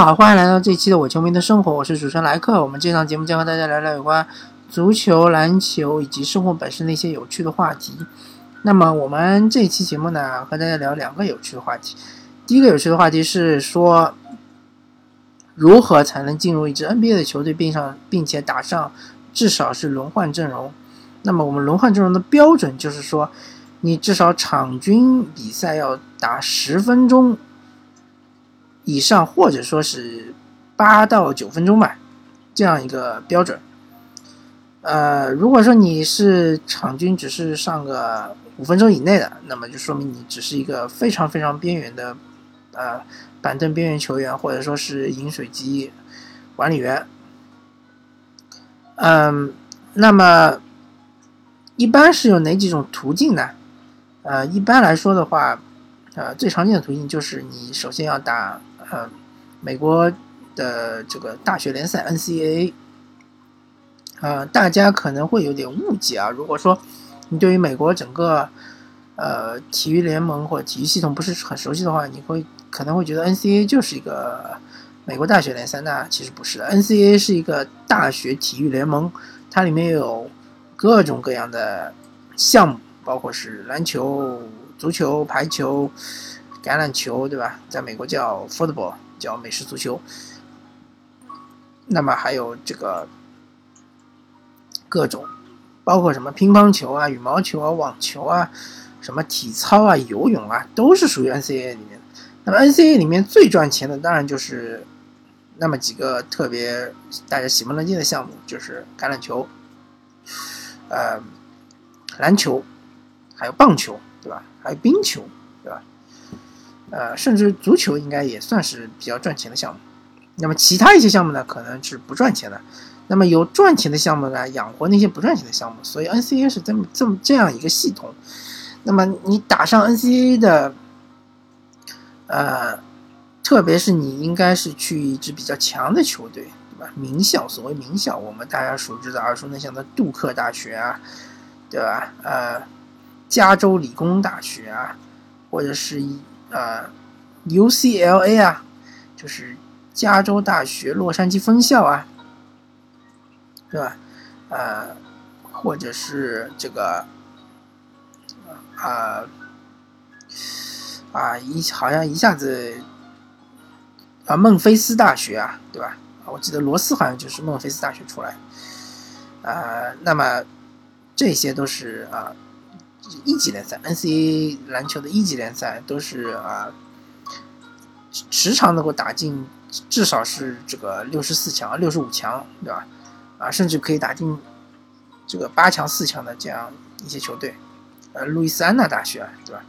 好，欢迎来到这一期的我球迷的生活，我是主持人莱克。我们这档节目将和大家聊聊有关足球、篮球以及生活本身的一些有趣的话题。那么我们这期节目呢，和大家聊两个有趣的话题。第一个有趣的话题是说，如何才能进入一支 NBA 的球队，并上并且打上至少是轮换阵容。那么我们轮换阵容的标准就是说，你至少场均比赛要打十分钟。以上或者说是八到九分钟吧，这样一个标准。呃，如果说你是场均只是上个五分钟以内的，那么就说明你只是一个非常非常边缘的呃板凳边缘球员，或者说是饮水机管理员。嗯，那么一般是有哪几种途径呢？呃，一般来说的话，呃，最常见的途径就是你首先要打。呃，美国的这个大学联赛 NCAA，呃，大家可能会有点误解啊。如果说你对于美国整个呃体育联盟或体育系统不是很熟悉的话，你会可能会觉得 NCAA 就是一个美国大学联赛。那其实不是的，NCAA 是一个大学体育联盟，它里面有各种各样的项目，包括是篮球、足球、排球。橄榄球，对吧？在美国叫 football，叫美式足球。那么还有这个各种，包括什么乒乓球啊、羽毛球啊、网球啊、什么体操啊、游泳啊，都是属于 NCAA 里面。那么 NCAA 里面最赚钱的，当然就是那么几个特别大家喜闻乐见的项目，就是橄榄球、呃篮球，还有棒球，对吧？还有冰球，对吧？呃，甚至足球应该也算是比较赚钱的项目。那么其他一些项目呢，可能是不赚钱的。那么有赚钱的项目呢，养活那些不赚钱的项目。所以 NCAA 是这么这么这样一个系统。那么你打上 NCAA 的，呃，特别是你应该是去一支比较强的球队，对吧？名校，所谓名校，我们大家熟知的耳熟能详的杜克大学啊，对吧？呃，加州理工大学啊，或者是一啊，UCLA 啊，就是加州大学洛杉矶分校啊，对吧？呃，或者是这个啊啊一好像一下子啊孟菲斯大学啊，对吧？我记得罗斯好像就是孟菲斯大学出来，啊，那么这些都是啊。一级联赛，NCAA 篮球的一级联赛都是啊，时常能够打进至少是这个六十四强、六十五强，对吧？啊，甚至可以打进这个八强、四强的这样一些球队，呃，路易斯安那大学，对吧？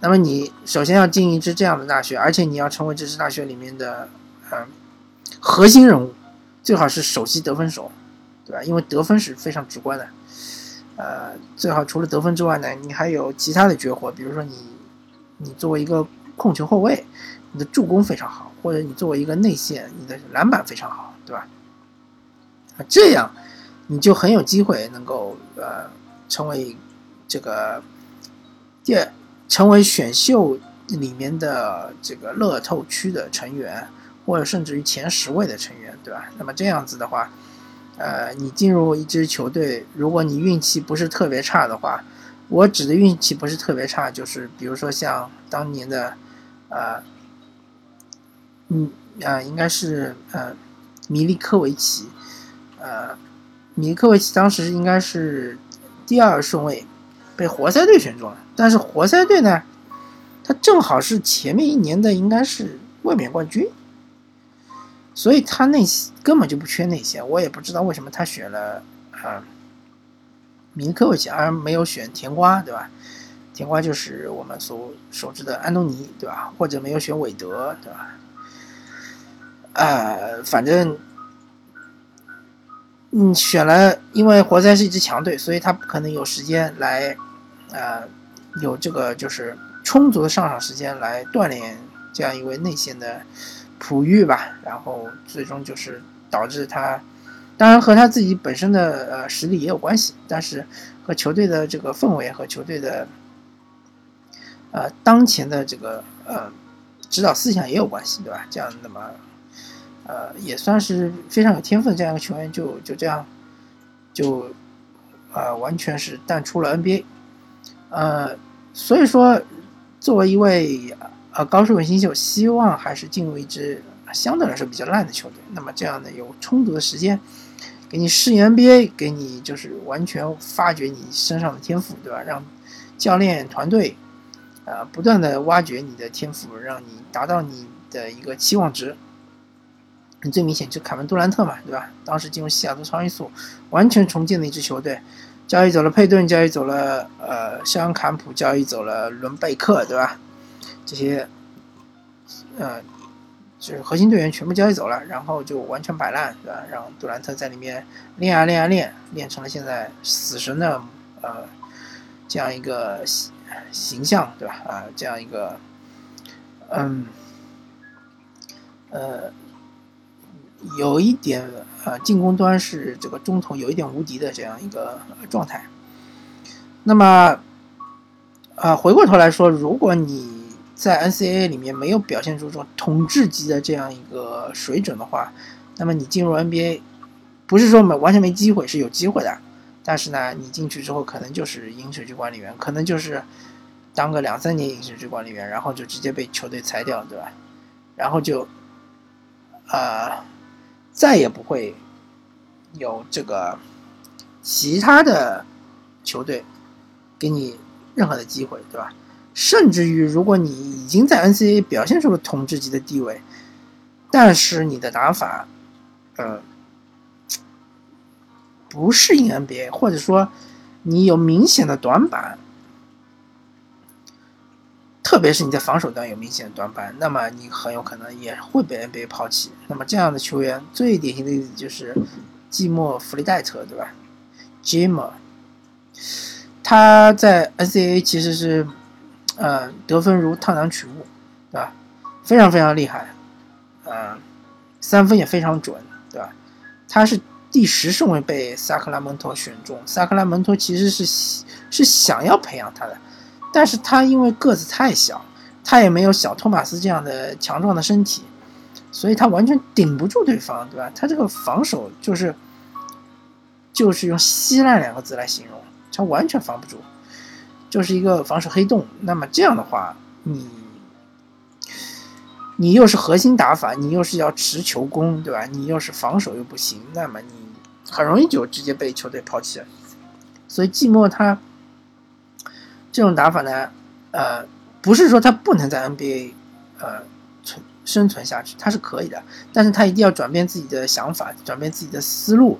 那么你首先要进一支这样的大学，而且你要成为这支大学里面的嗯核心人物，最好是首席得分手，对吧？因为得分是非常直观的。呃，最好除了得分之外呢，你还有其他的绝活，比如说你，你作为一个控球后卫，你的助攻非常好，或者你作为一个内线，你的篮板非常好，对吧？啊，这样你就很有机会能够呃成为这个第二成为选秀里面的这个乐透区的成员，或者甚至于前十位的成员，对吧？那么这样子的话。呃，你进入一支球队，如果你运气不是特别差的话，我指的运气不是特别差，就是比如说像当年的，呃，嗯啊，应该是呃，米利科维奇，呃，米利科维奇当时应该是第二顺位，被活塞队选中了，但是活塞队呢，他正好是前面一年的应该是卫冕冠军。所以他内根本就不缺内线，我也不知道为什么他选了啊，明科维奇而没有选甜瓜，对吧？甜瓜就是我们所熟知的安东尼，对吧？或者没有选韦德，对吧？呃，反正，嗯，选了，因为活塞是一支强队，所以他不可能有时间来，呃，有这个就是充足的上场时间来锻炼这样一位内线的。璞玉吧，然后最终就是导致他，当然和他自己本身的呃实力也有关系，但是和球队的这个氛围和球队的呃当前的这个呃指导思想也有关系，对吧？这样那么，呃，也算是非常有天分的这样一个球员，就就这样，就，呃，完全是淡出了 NBA，呃，所以说，作为一位呃高水平新秀，希望还是进入一支相对来说比较烂的球队，那么这样呢，有充足的时间给你适应 NBA，给你就是完全发掘你身上的天赋，对吧？让教练团队。呃，不断的挖掘你的天赋，让你达到你的一个期望值。你最明显就凯文杜兰特嘛，对吧？当时进入西雅图超音速，完全重建的一支球队，交易走了佩顿，交易走了呃肖恩坎普，交易走了伦贝克，对吧？这些呃就是核心队员全部交易走了，然后就完全摆烂，对吧？让杜兰特在里面练啊练啊练，练成了现在死神的呃这样一个。形形象对吧？啊，这样一个，嗯，呃，有一点呃，进攻端是这个中投有一点无敌的这样一个状态。那么，啊，回过头来说，如果你在 NCAA 里面没有表现出这种统治级的这样一个水准的话，那么你进入 NBA 不是说没完全没机会，是有机会的。但是呢，你进去之后可能就是饮水机管理员，可能就是当个两三年饮水机管理员，然后就直接被球队裁掉，对吧？然后就，呃，再也不会有这个其他的球队给你任何的机会，对吧？甚至于，如果你已经在 N C A 表现出了统治级的地位，但是你的打法，呃。不适应 NBA，或者说你有明显的短板，特别是你在防守端有明显的短板，那么你很有可能也会被 NBA 抛弃。那么这样的球员最典型的例子就是季莫·弗利戴特，对吧？Jimmer，他在 N C A 其实是呃得分如探囊取物，对吧？非常非常厉害，呃，三分也非常准，对吧？他是。第十顺位被萨克拉门托选中，萨克拉门托其实是是想要培养他的，但是他因为个子太小，他也没有小托马斯这样的强壮的身体，所以他完全顶不住对方，对吧？他这个防守就是就是用稀烂两个字来形容，他完全防不住，就是一个防守黑洞。那么这样的话，你。你又是核心打法，你又是要持球攻，对吧？你又是防守又不行，那么你很容易就直接被球队抛弃了。所以季莫他这种打法呢，呃，不是说他不能在 NBA 呃存生存下去，他是可以的，但是他一定要转变自己的想法，转变自己的思路，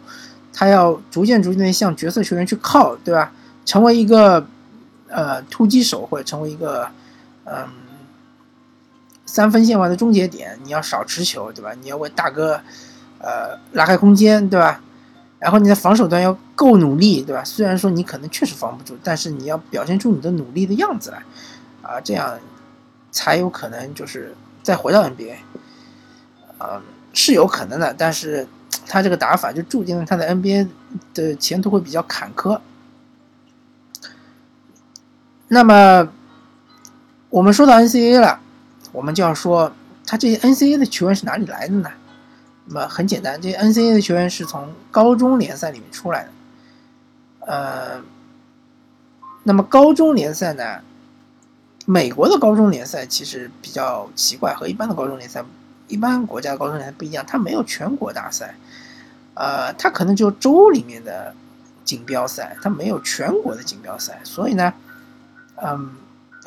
他要逐渐逐渐的向角色球员去靠，对吧？成为一个呃突击手，或者成为一个嗯。三分线外的终结点，你要少持球，对吧？你要为大哥，呃，拉开空间，对吧？然后你的防守端要够努力，对吧？虽然说你可能确实防不住，但是你要表现出你的努力的样子来，啊，这样才有可能就是再回到 NBA，啊，是有可能的，但是他这个打法就注定了他的 NBA 的前途会比较坎坷。那么我们说到 NCAA 了。我们就要说，他这些 NCAA 的球员是哪里来的呢？那么很简单，这些 NCAA 的球员是从高中联赛里面出来的。呃，那么高中联赛呢，美国的高中联赛其实比较奇怪，和一般的高中联赛，一般国家高中联赛不一样，它没有全国大赛，呃，它可能就州里面的锦标赛，它没有全国的锦标赛，所以呢，嗯。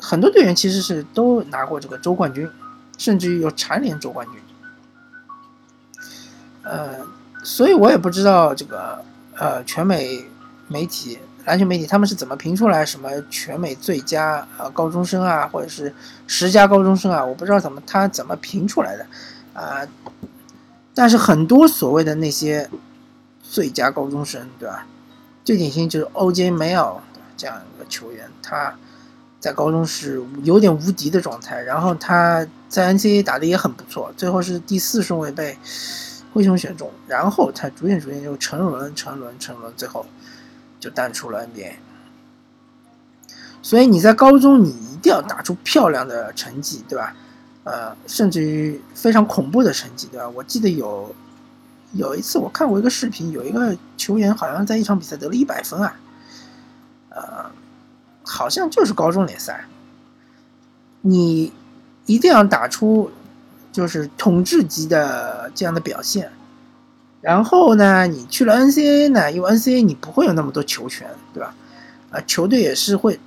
很多队员其实是都拿过这个州冠军，甚至于有蝉联州冠军。呃，所以我也不知道这个呃全美媒体篮球媒体他们是怎么评出来什么全美最佳呃高中生啊，或者是十佳高中生啊，我不知道怎么他怎么评出来的啊。但是很多所谓的那些最佳高中生，对吧？最典型就是 ojml 这样一个球员，他。在高中是有点无敌的状态，然后他在 NCAA 打的也很不错，最后是第四顺位被灰熊选中，然后他逐渐逐渐就沉沦、沉沦、沉沦，最后就淡出了 NBA。所以你在高中你一定要打出漂亮的成绩，对吧？呃，甚至于非常恐怖的成绩，对吧？我记得有有一次我看过一个视频，有一个球员好像在一场比赛得了一百分啊，呃，好像就是高中联赛。你一定要打出就是统治级的这样的表现，然后呢，你去了 NCAA 呢，因为 NCAA 你不会有那么多球权，对吧？啊，球队也是会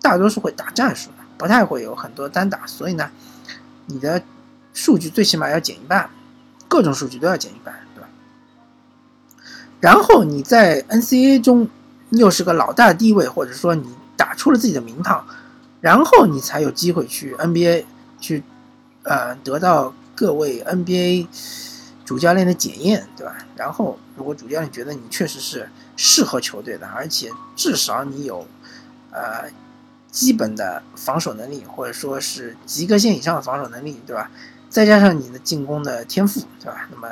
大多数会打战术的，不太会有很多单打，所以呢，你的数据最起码要减一半，各种数据都要减一半，对吧？然后你在 NCAA 中又是个老大地位，或者说你打出了自己的名堂。然后你才有机会去 NBA 去，呃，得到各位 NBA 主教练的检验，对吧？然后如果主教练觉得你确实是适合球队的，而且至少你有，呃，基本的防守能力，或者说是及格线以上的防守能力，对吧？再加上你的进攻的天赋，对吧？那么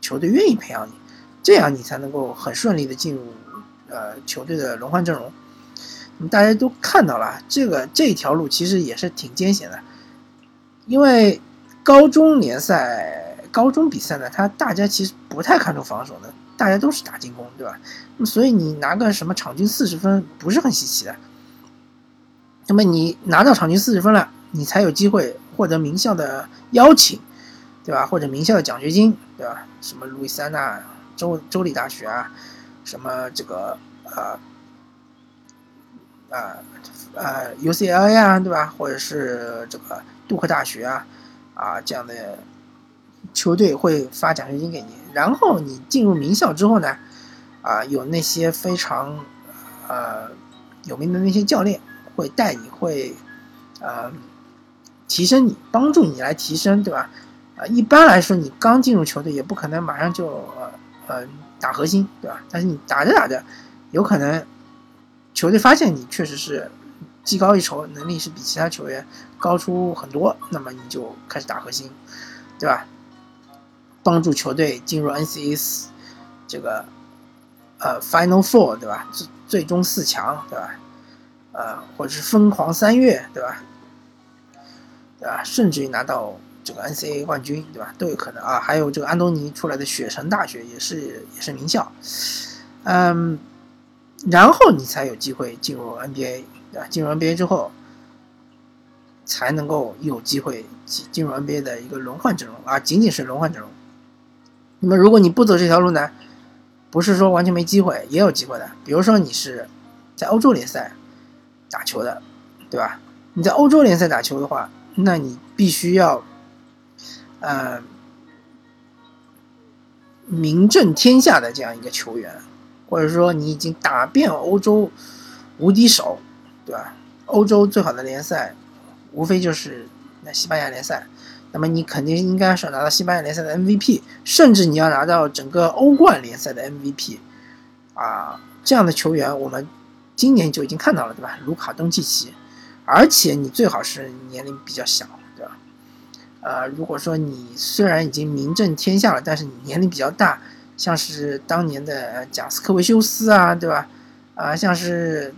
球队愿意培养你，这样你才能够很顺利的进入呃球队的轮换阵容。大家都看到了，这个这条路其实也是挺艰险的，因为高中联赛、高中比赛呢，他大家其实不太看重防守的，大家都是打进攻，对吧？那么所以你拿个什么场均四十分不是很稀奇的。那么你拿到场均四十分了，你才有机会获得名校的邀请，对吧？或者名校的奖学金，对吧？什么路易斯安那州州立大学啊，什么这个呃。啊，呃，UCLA 呀，对吧？或者是这个杜克大学啊，啊，这样的球队会发奖学金给你。然后你进入名校之后呢，啊，有那些非常呃有名的那些教练会带你，会呃提升你，帮助你来提升，对吧？啊，一般来说，你刚进入球队也不可能马上就呃打核心，对吧？但是你打着打着，有可能。球队发现你确实是技高一筹，能力是比其他球员高出很多，那么你就开始打核心，对吧？帮助球队进入 NCAA 这个呃 Final Four，对吧？最最终四强，对吧？呃，或者是疯狂三月，对吧？对吧？甚至于拿到这个 NCAA 冠军，对吧？都有可能啊。还有这个安东尼出来的雪城大学也是也是名校，嗯。然后你才有机会进入 NBA，对吧？进入 NBA 之后，才能够有机会进进入 NBA 的一个轮换阵容啊，仅仅是轮换阵容。那么如果你不走这条路呢，不是说完全没机会，也有机会的。比如说你是在欧洲联赛打球的，对吧？你在欧洲联赛打球的话，那你必须要，呃，名震天下的这样一个球员。或者说你已经打遍欧洲无敌手，对吧？欧洲最好的联赛，无非就是那西班牙联赛。那么你肯定应该是拿到西班牙联赛的 MVP，甚至你要拿到整个欧冠联赛的 MVP。啊，这样的球员我们今年就已经看到了，对吧？卢卡东契奇，而且你最好是年龄比较小，对吧？呃，如果说你虽然已经名震天下了，但是你年龄比较大。像是当年的贾斯科维修斯啊，对吧？啊，像是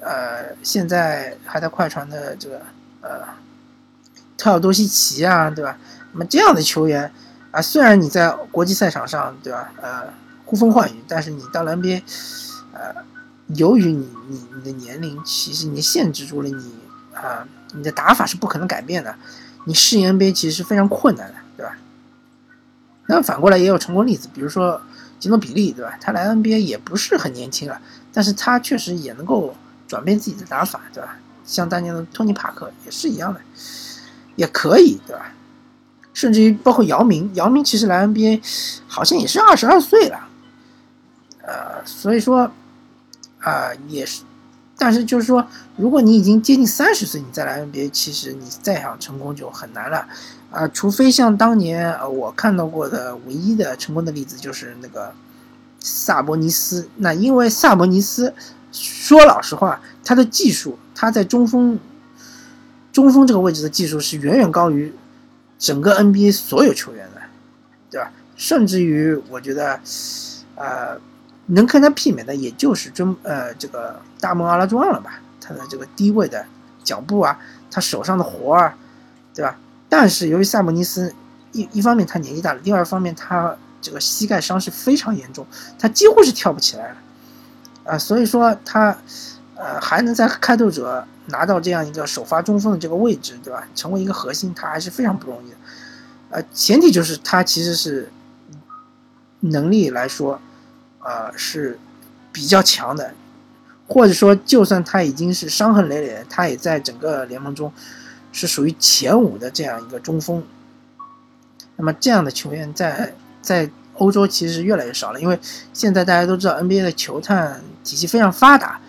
呃，现在还在快船的这个呃特奥多西奇啊，对吧？那么这样的球员啊，虽然你在国际赛场上，对吧？呃，呼风唤雨，但是你到了 NBA，呃，由于你你你的年龄，其实你限制住了你啊，你的打法是不可能改变的，你适应 NBA 其实是非常困难的，但？反过来也有成功例子，比如说吉诺比利，对吧？他来 NBA 也不是很年轻了，但是他确实也能够转变自己的打法，对吧？像当年的托尼·帕克也是一样的，也可以，对吧？甚至于包括姚明，姚明其实来 NBA 好像也是二十二岁了，呃，所以说啊，也是。但是就是说，如果你已经接近三十岁，你再来 NBA，其实你再想成功就很难了，啊，除非像当年呃我看到过的唯一的成功的例子就是那个萨博尼斯。那因为萨博尼斯说老实话，他的技术，他在中锋中锋这个位置的技术是远远高于整个 NBA 所有球员的，对吧？甚至于我觉得，呃。能跟他媲美的，也就是中呃这个大梦阿拉壮了吧？他的这个低位的脚步啊，他手上的活儿，对吧？但是由于萨姆尼斯一一方面他年纪大了，第二方面他这个膝盖伤势非常严重，他几乎是跳不起来了啊，所以说他呃还能在开拓者拿到这样一个首发中锋的这个位置，对吧？成为一个核心，他还是非常不容易的。呃，前提就是他其实是能力来说，呃是比较强的，或者说就算他已经是伤痕累累，他也在整个联盟中是属于前五的这样一个中锋。那么这样的球员在在欧洲其实越来越少了，因为现在大家都知道 NBA 的球探体系非常发达，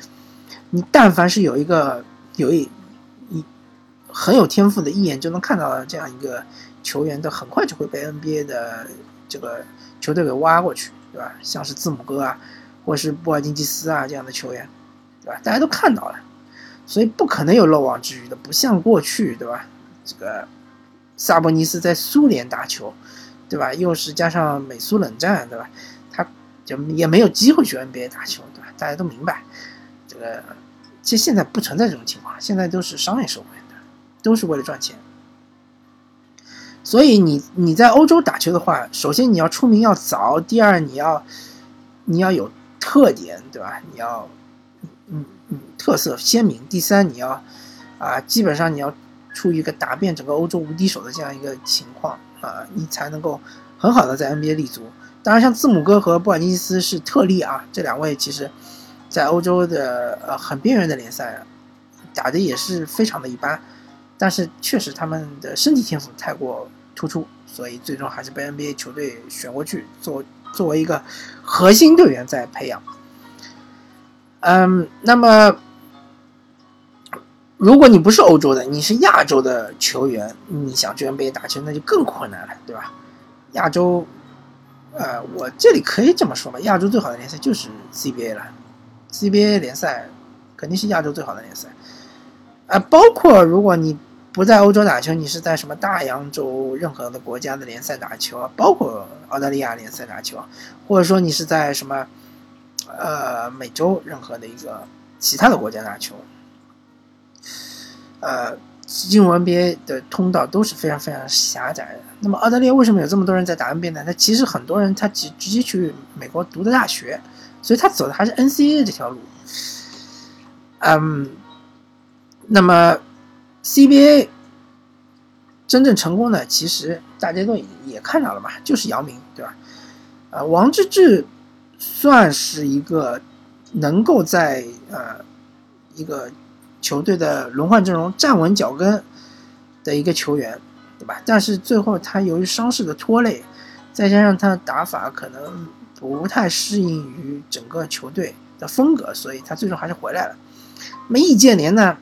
你但凡是有一个有一一很有天赋的，一眼就能看到的这样一个。球员的很快就会被 NBA 的这个球队给挖过去，对吧？像是字母哥啊，或是布尔津吉斯啊这样的球员，对吧？大家都看到了，所以不可能有漏网之鱼的。不像过去，对吧？这个萨博尼斯在苏联打球，对吧？又是加上美苏冷战，对吧？他就也没有机会去 NBA 打球，对吧？大家都明白，这个其实现在不存在这种情况，现在都是商业社会的，都是为了赚钱。所以你你在欧洲打球的话，首先你要出名要早，第二你要你要有特点，对吧？你要嗯嗯特色鲜明。第三你要啊，基本上你要处于一个打遍整个欧洲无敌手的这样一个情况啊，你才能够很好的在 NBA 立足。当然，像字母哥和布尔津斯是特例啊，这两位其实，在欧洲的呃很边缘的联赛打的也是非常的一般。但是确实他们的身体天赋太过突出，所以最终还是被 NBA 球队选过去做作为一个核心队员在培养。嗯，那么如果你不是欧洲的，你是亚洲的球员，你想去 NBA 打球，那就更困难了，对吧？亚洲，呃，我这里可以这么说吧，亚洲最好的联赛就是 CBA 了，CBA 联赛肯定是亚洲最好的联赛，啊，包括如果你。不在欧洲打球，你是在什么大洋洲任何的国家的联赛打球，包括澳大利亚联赛打球，或者说你是在什么，呃，美洲任何的一个其他的国家打球，呃，进入 NBA 的通道都是非常非常狭窄的。那么澳大利亚为什么有这么多人在打 NBA 呢？他其实很多人他直直接去美国读的大学，所以他走的还是 NCAA 这条路。嗯，那么。CBA 真正成功的，其实大家都也看到了嘛，就是姚明，对吧？呃，王治郅算是一个能够在呃一个球队的轮换阵容站稳脚跟的一个球员，对吧？但是最后他由于伤势的拖累，再加上他的打法可能不太适应于整个球队的风格，所以他最终还是回来了。那么易建联呢？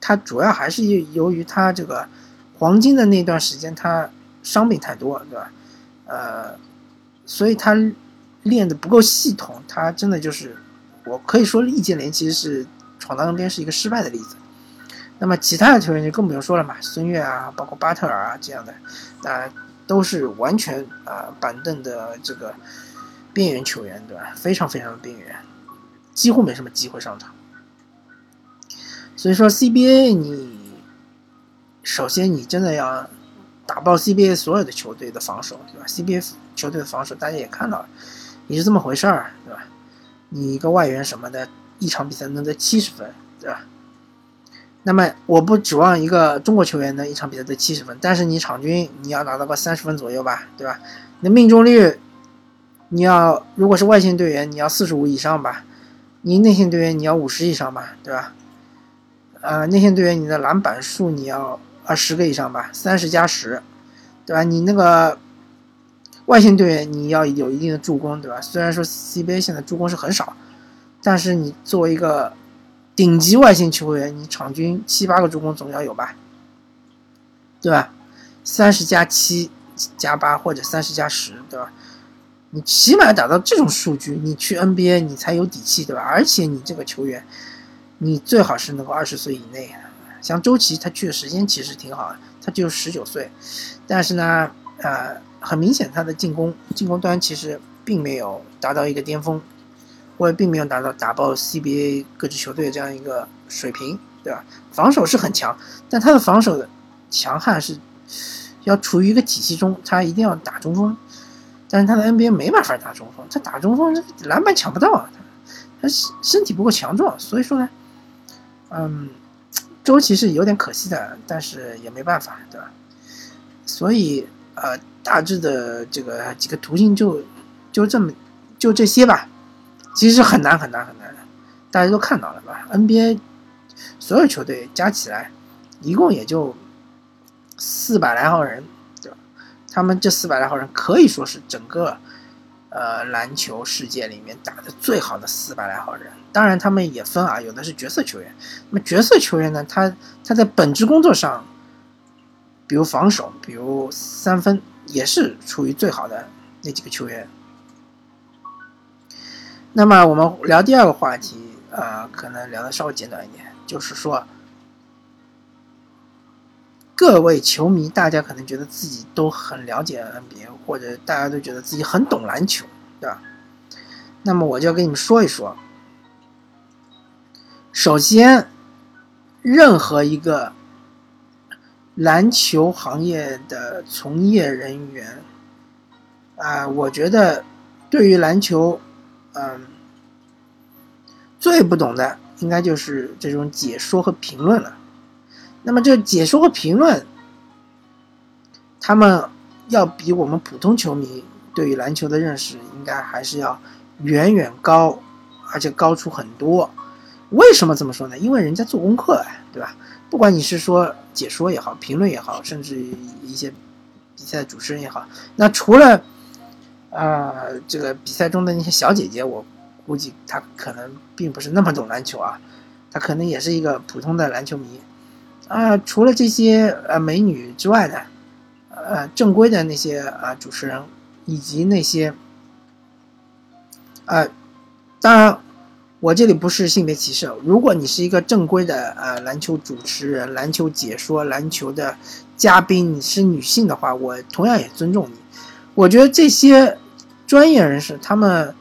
他主要还是由于他这个黄金的那段时间，他伤病太多，对吧？呃，所以他练的不够系统，他真的就是我可以说易建联其实是闯荡 NBA 是一个失败的例子。那么其他的球员就更不用说了嘛，孙悦啊，包括巴特尔啊这样的，啊，都是完全啊板凳的这个边缘球员，对吧？非常非常的边缘，几乎没什么机会上场。所以说 CBA，你首先你真的要打爆 CBA 所有的球队的防守，对吧？CBA 球队的防守大家也看到了，你是这么回事儿，对吧？你一个外援什么的，一场比赛能得七十分，对吧？那么我不指望一个中国球员能一场比赛得七十分，但是你场均你要拿到个三十分左右吧，对吧？你的命中率，你要如果是外线队员，你要四十五以上吧？你内线队员你要五十以上吧，对吧？呃，内线队员，你的篮板数你要二十个以上吧，三十加十，对吧？你那个外线队员你要有一定的助攻，对吧？虽然说 CBA 现在助攻是很少，但是你作为一个顶级外线球员，你场均七八个助攻总要有吧，对吧？三十加七加八或者三十加十，对吧？你起码达到这种数据，你去 NBA 你才有底气，对吧？而且你这个球员。你最好是能够二十岁以内，像周琦他去的时间其实挺好的，他就十九岁，但是呢，呃，很明显他的进攻进攻端其实并没有达到一个巅峰，或者并没有达到打爆 CBA 各支球队的这样一个水平，对吧？防守是很强，但他的防守的强悍是要处于一个体系中，他一定要打中锋，但是他的 NBA 没办法打中锋，他打中锋篮板抢不到啊，他他身体不够强壮，所以说呢，嗯，周琦是有点可惜的，但是也没办法，对吧？所以呃，大致的这个几个途径就就这么就这些吧，其实很难很难很难，大家都看到了吧？NBA 所有球队加起来一共也就。四百来号人，对吧？他们这四百来号人可以说是整个，呃，篮球世界里面打的最好的四百来号人。当然，他们也分啊，有的是角色球员。那么角色球员呢，他他在本职工作上，比如防守，比如三分，也是处于最好的那几个球员。那么我们聊第二个话题，呃，可能聊的稍微简短一点，就是说。各位球迷，大家可能觉得自己都很了解 NBA，或者大家都觉得自己很懂篮球，对吧？那么我就要跟你们说一说。首先，任何一个篮球行业的从业人员，啊，我觉得对于篮球，嗯，最不懂的应该就是这种解说和评论了。那么这解说和评论，他们要比我们普通球迷对于篮球的认识，应该还是要远远高，而且高出很多。为什么这么说呢？因为人家做功课，对吧？不管你是说解说也好，评论也好，甚至一些比赛主持人也好，那除了啊这个比赛中的那些小姐姐，我估计她可能并不是那么懂篮球啊，她可能也是一个普通的篮球迷。啊，除了这些呃美女之外的，呃正规的那些啊主持人，以及那些，呃，当然我这里不是性别歧视。如果你是一个正规的呃篮球主持人、篮球解说、篮球的嘉宾，你是女性的话，我同样也尊重你。我觉得这些专业人士，他们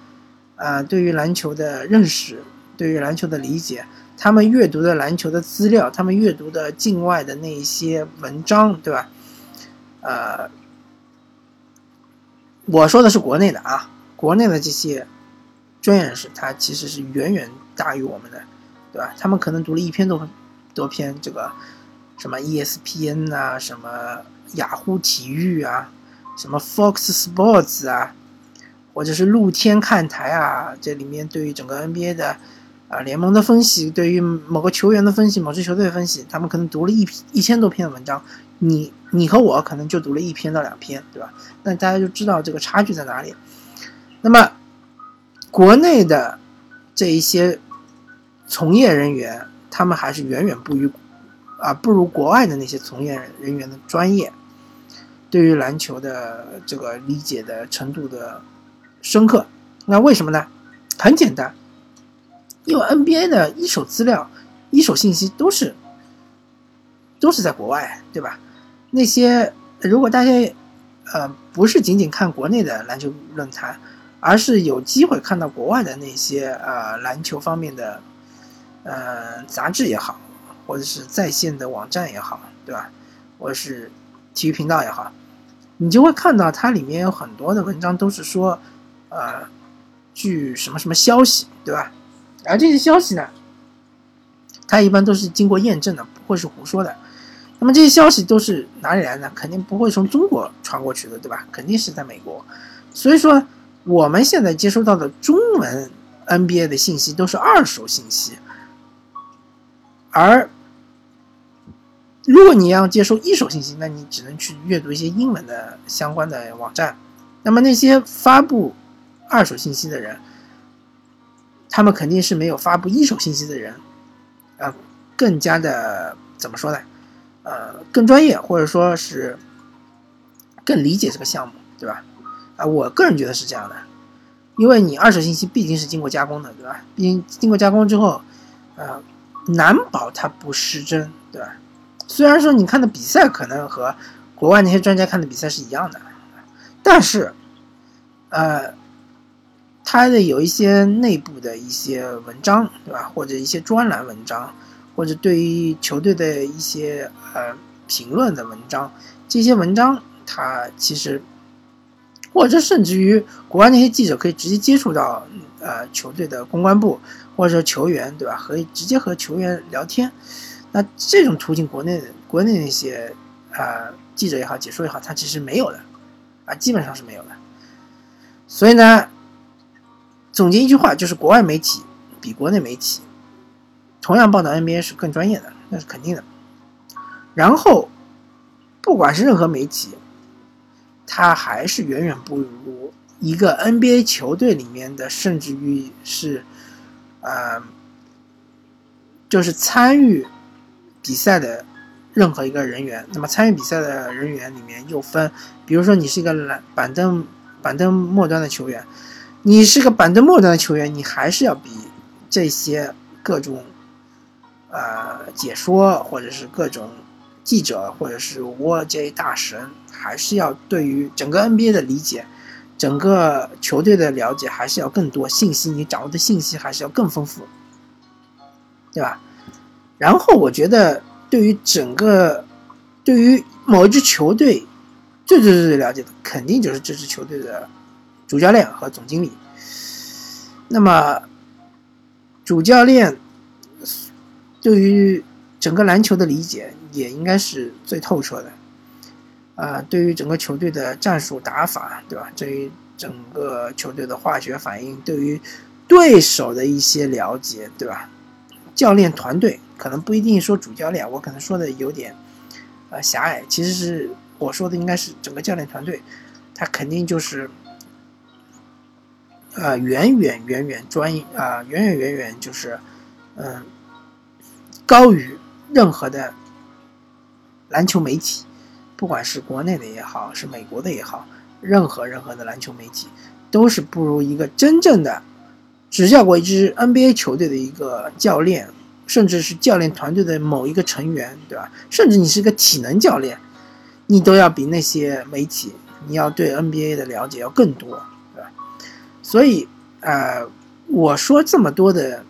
啊对于篮球的认识，对于篮球的理解。他们阅读的篮球的资料，他们阅读的境外的那一些文章，对吧？呃，我说的是国内的啊，国内的这些专业人士，他其实是远远大于我们的，对吧？他们可能读了一篇多多篇这个什么 ESPN 啊，什么雅虎体育啊，什么 Fox Sports 啊，或者是露天看台啊，这里面对于整个 NBA 的。啊，联盟的分析对于某个球员的分析，某支球队的分析，他们可能读了一篇一千多篇的文章，你你和我可能就读了一篇到两篇，对吧？那大家就知道这个差距在哪里。那么，国内的这一些从业人员，他们还是远远不于啊不如国外的那些从业人员的专业，对于篮球的这个理解的程度的深刻。那为什么呢？很简单。因为 NBA 的一手资料、一手信息都是都是在国外，对吧？那些如果大家呃不是仅仅看国内的篮球论坛，而是有机会看到国外的那些呃篮球方面的呃杂志也好，或者是在线的网站也好，对吧？或者是体育频道也好，你就会看到它里面有很多的文章都是说呃据什么什么消息，对吧？而这些消息呢，它一般都是经过验证的，不会是胡说的。那么这些消息都是哪里来的？肯定不会从中国传过去的，对吧？肯定是在美国。所以说，我们现在接收到的中文 NBA 的信息都是二手信息。而如果你要接收一手信息，那你只能去阅读一些英文的相关的网站。那么那些发布二手信息的人。他们肯定是没有发布一手信息的人，啊，更加的怎么说呢？呃，更专业，或者说是更理解这个项目，对吧？啊，我个人觉得是这样的，因为你二手信息毕竟是经过加工的，对吧？毕竟经过加工之后，呃，难保它不失真，对吧？虽然说你看的比赛可能和国外那些专家看的比赛是一样的，但是，呃。它的有一些内部的一些文章，对吧？或者一些专栏文章，或者对于球队的一些呃评论的文章，这些文章它其实，或者甚至于国外那些记者可以直接接触到呃球队的公关部，或者说球员，对吧？可以直接和球员聊天。那这种途径，国内国内那些啊记者也好，解说也好，他其实没有的，啊，基本上是没有的。所以呢，总结一句话，就是国外媒体比国内媒体同样报道 NBA 是更专业的，那是肯定的。然后，不管是任何媒体，它还是远远不如一个 NBA 球队里面的，甚至于是，呃，就是参与。比赛的任何一个人员，那么参与比赛的人员里面又分，比如说你是一个板板凳板凳末端的球员，你是个板凳末端的球员，你还是要比这些各种呃解说或者是各种记者或者是 WJ 大神，还是要对于整个 NBA 的理解，整个球队的了解还是要更多信息，你掌握的信息还是要更丰富，对吧？然后我觉得，对于整个，对于某一支球队，最最最最了解的，肯定就是这支球队的主教练和总经理。那么，主教练对于整个篮球的理解，也应该是最透彻的。啊，对于整个球队的战术打法，对吧？对于整个球队的化学反应，对于对手的一些了解，对吧？教练团队。可能不一定说主教练，我可能说的有点，呃狭隘。其实是我说的应该是整个教练团队，他肯定就是，呃远远远远专业啊，远远远远就是，嗯，高于任何的篮球媒体，不管是国内的也好，是美国的也好，任何任何的篮球媒体都是不如一个真正的执教过一支 NBA 球队的一个教练。甚至是教练团队的某一个成员，对吧？甚至你是个体能教练，你都要比那些媒体，你要对 NBA 的了解要更多，对吧？所以，呃，我说这么多的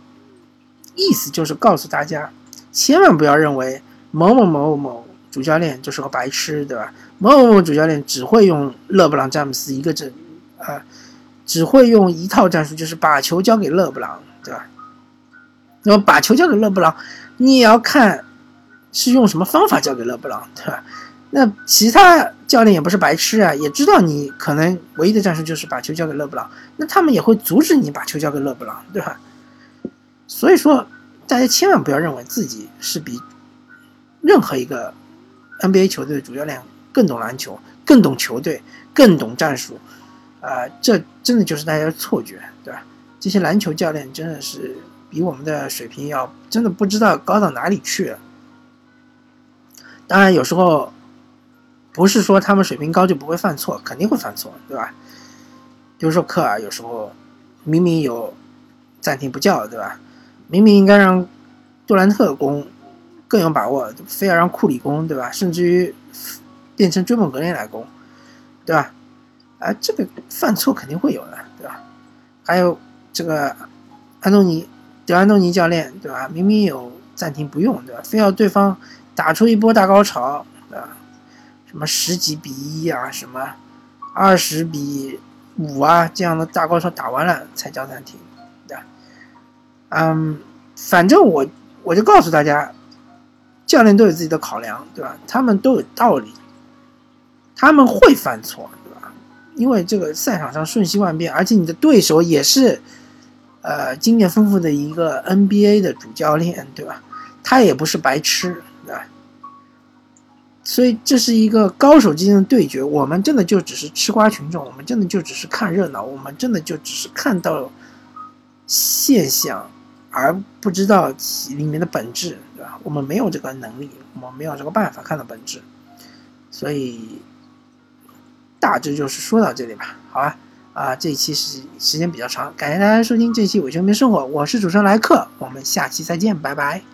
意思就是告诉大家，千万不要认为某某某某主教练就是个白痴，对吧？某某某主教练只会用勒布朗詹姆斯一个阵，啊，只会用一套战术，就是把球交给勒布朗，对吧？那么把球交给勒布朗，你也要看是用什么方法交给勒布朗，对吧？那其他教练也不是白痴啊，也知道你可能唯一的战术就是把球交给勒布朗，那他们也会阻止你把球交给勒布朗，对吧？所以说，大家千万不要认为自己是比任何一个 NBA 球队的主教练更懂篮球、更懂球队、更懂战术，啊，这真的就是大家的错觉，对吧？这些篮球教练真的是。比我们的水平要真的不知道高到哪里去了。当然，有时候不是说他们水平高就不会犯错，肯定会犯错，对吧？比如说科尔，有时候明明有暂停不叫，对吧？明明应该让杜兰特攻更有把握，非要让库里攻，对吧？甚至于变成追梦格林来攻，对吧？啊，这个犯错肯定会有的，对吧？还有这个安东尼。德安东尼教练，对吧？明明有暂停不用，对吧？非要对方打出一波大高潮，对吧？什么十几比一啊，什么二十比五啊，这样的大高潮打完了才叫暂停，对吧？嗯，反正我我就告诉大家，教练都有自己的考量，对吧？他们都有道理，他们会犯错，对吧？因为这个赛场上瞬息万变，而且你的对手也是。呃，经验丰富的一个 NBA 的主教练，对吧？他也不是白痴，对吧？所以这是一个高手之间的对决。我们真的就只是吃瓜群众，我们真的就只是看热闹，我们真的就只是看到现象，而不知道其里面的本质，我们没有这个能力，我们没有这个办法看到本质。所以大致就是说到这里吧，好吧。啊，这一期时时间比较长，感谢大家收听这期《伪球迷生活》，我是主持人莱克，我们下期再见，拜拜。